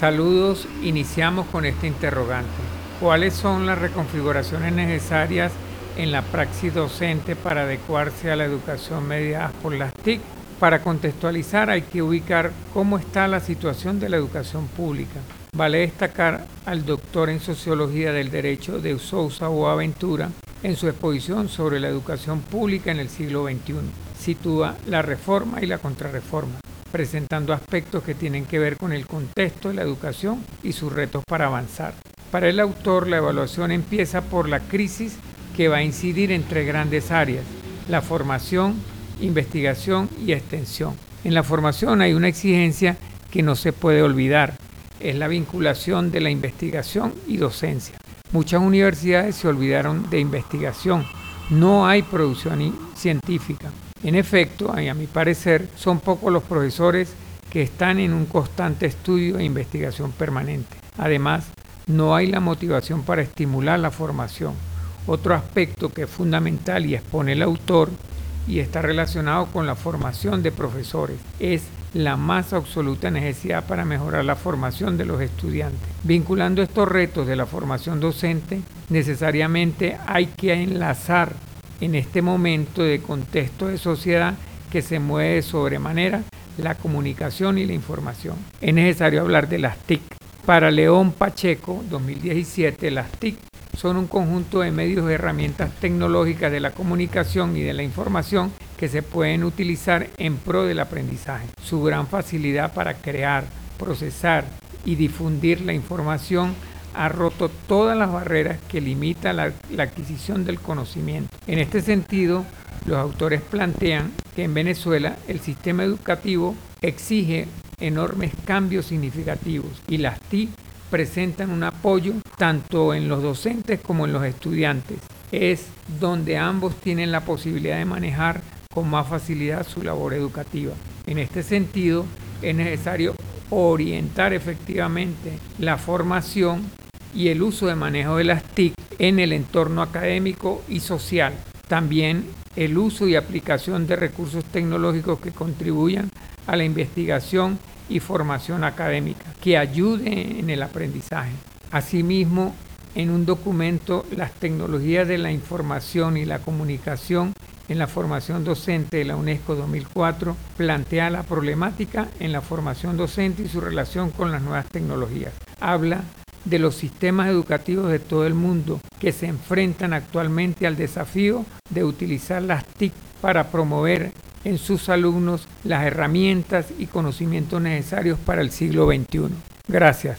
Saludos, iniciamos con este interrogante. ¿Cuáles son las reconfiguraciones necesarias en la praxis docente para adecuarse a la educación mediada por las TIC? Para contextualizar hay que ubicar cómo está la situación de la educación pública. Vale destacar al doctor en Sociología del Derecho de Sousa Boaventura en su exposición sobre la educación pública en el siglo XXI. Sitúa la reforma y la contrarreforma, presentando aspectos que tienen que ver con el contexto de la educación y sus retos para avanzar. Para el autor, la evaluación empieza por la crisis que va a incidir en tres grandes áreas, la formación, investigación y extensión. En la formación hay una exigencia que no se puede olvidar, es la vinculación de la investigación y docencia. Muchas universidades se olvidaron de investigación, no hay producción científica. En efecto, a mi parecer, son pocos los profesores que están en un constante estudio e investigación permanente. Además, no hay la motivación para estimular la formación. Otro aspecto que es fundamental y expone el autor y está relacionado con la formación de profesores es la más absoluta necesidad para mejorar la formación de los estudiantes. Vinculando estos retos de la formación docente, necesariamente hay que enlazar en este momento de contexto de sociedad que se mueve sobremanera la comunicación y la información. Es necesario hablar de las TIC. Para León Pacheco, 2017, las TIC son un conjunto de medios y herramientas tecnológicas de la comunicación y de la información que se pueden utilizar en pro del aprendizaje. Su gran facilidad para crear, procesar y difundir la información ha roto todas las barreras que limitan la, la, adquisición del conocimiento. En este sentido, los autores plantean que en Venezuela el sistema educativo exige enormes cambios significativos y las TIC presentan un apoyo tanto en los docentes como en los estudiantes. Es donde ambos tienen la posibilidad de manejar con más facilidad su labor educativa. En este sentido, es necesario orientar efectivamente la formación y el uso de manejo de las TIC en el entorno académico y social. También el uso y aplicación de recursos tecnológicos que contribuyan a la investigación y formación académica, que ayude en el aprendizaje. Asimismo, en un documento, las tecnologías de la información y la comunicación en la formación docente de la UNESCO 2004 plantea la problemática en la formación docente y su relación con las nuevas tecnologías. Habla de los sistemas educativos de todo el mundo que se enfrentan actualmente al desafío de utilizar las TIC para promover en sus alumnos las herramientas y conocimientos necesarios para el siglo XXI. Gracias.